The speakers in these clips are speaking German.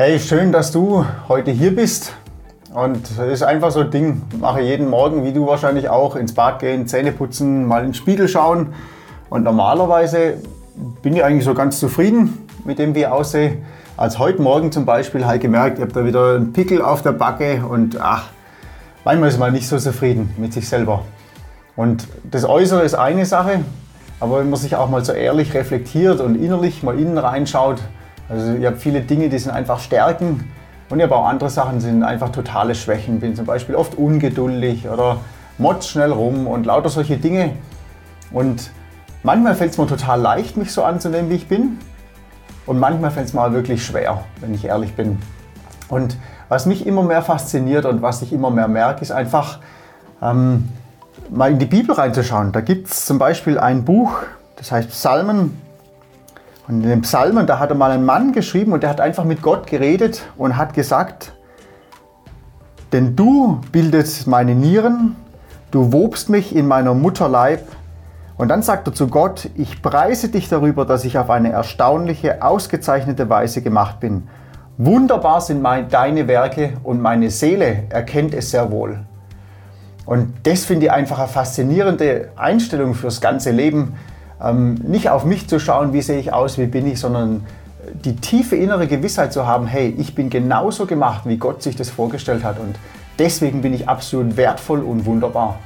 Hey, schön, dass du heute hier bist. Und es ist einfach so ein Ding. Mache jeden Morgen, wie du wahrscheinlich auch, ins Bad gehen, Zähne putzen, mal in den Spiegel schauen. Und normalerweise bin ich eigentlich so ganz zufrieden mit dem, wie ich aussehe. Als heute Morgen zum Beispiel habe ich gemerkt, ich habe da wieder einen Pickel auf der Backe und ach, manchmal ist man nicht so zufrieden mit sich selber. Und das Äußere ist eine Sache, aber wenn man sich auch mal so ehrlich reflektiert und innerlich mal innen reinschaut, also ich habe viele Dinge, die sind einfach Stärken und ich habe auch andere Sachen, die sind einfach totale Schwächen. Bin zum Beispiel oft ungeduldig oder motz schnell rum und lauter solche Dinge. Und manchmal fällt es mir total leicht, mich so anzunehmen, wie ich bin. Und manchmal fällt es mir wirklich schwer, wenn ich ehrlich bin. Und was mich immer mehr fasziniert und was ich immer mehr merke, ist einfach ähm, mal in die Bibel reinzuschauen. Da gibt es zum Beispiel ein Buch, das heißt Psalmen, und in den Psalmen, da hat er mal ein Mann geschrieben und der hat einfach mit Gott geredet und hat gesagt, denn du bildest meine Nieren, du wobst mich in meiner Mutterleib. Und dann sagt er zu Gott, ich preise dich darüber, dass ich auf eine erstaunliche, ausgezeichnete Weise gemacht bin. Wunderbar sind mein, deine Werke und meine Seele erkennt es sehr wohl. Und das finde ich einfach eine faszinierende Einstellung fürs ganze Leben, ähm, nicht auf mich zu schauen, wie sehe ich aus, wie bin ich, sondern die tiefe innere Gewissheit zu haben, hey, ich bin genauso gemacht, wie Gott sich das vorgestellt hat und deswegen bin ich absolut wertvoll und wunderbar.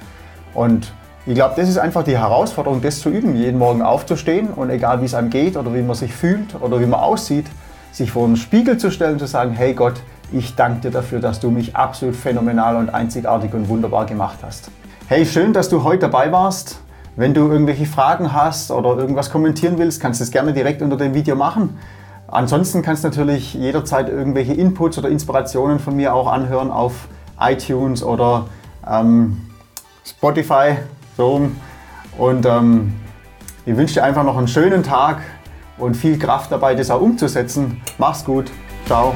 Und ich glaube, das ist einfach die Herausforderung, das zu üben, jeden Morgen aufzustehen und egal wie es einem geht oder wie man sich fühlt oder wie man aussieht, sich vor einen Spiegel zu stellen und zu sagen, hey Gott, ich danke dir dafür, dass du mich absolut phänomenal und einzigartig und wunderbar gemacht hast. Hey, schön, dass du heute dabei warst. Wenn du irgendwelche Fragen hast oder irgendwas kommentieren willst, kannst du es gerne direkt unter dem Video machen. Ansonsten kannst du natürlich jederzeit irgendwelche Inputs oder Inspirationen von mir auch anhören auf iTunes oder ähm, Spotify. So. Und ähm, ich wünsche dir einfach noch einen schönen Tag und viel Kraft dabei, das auch umzusetzen. Mach's gut. Ciao.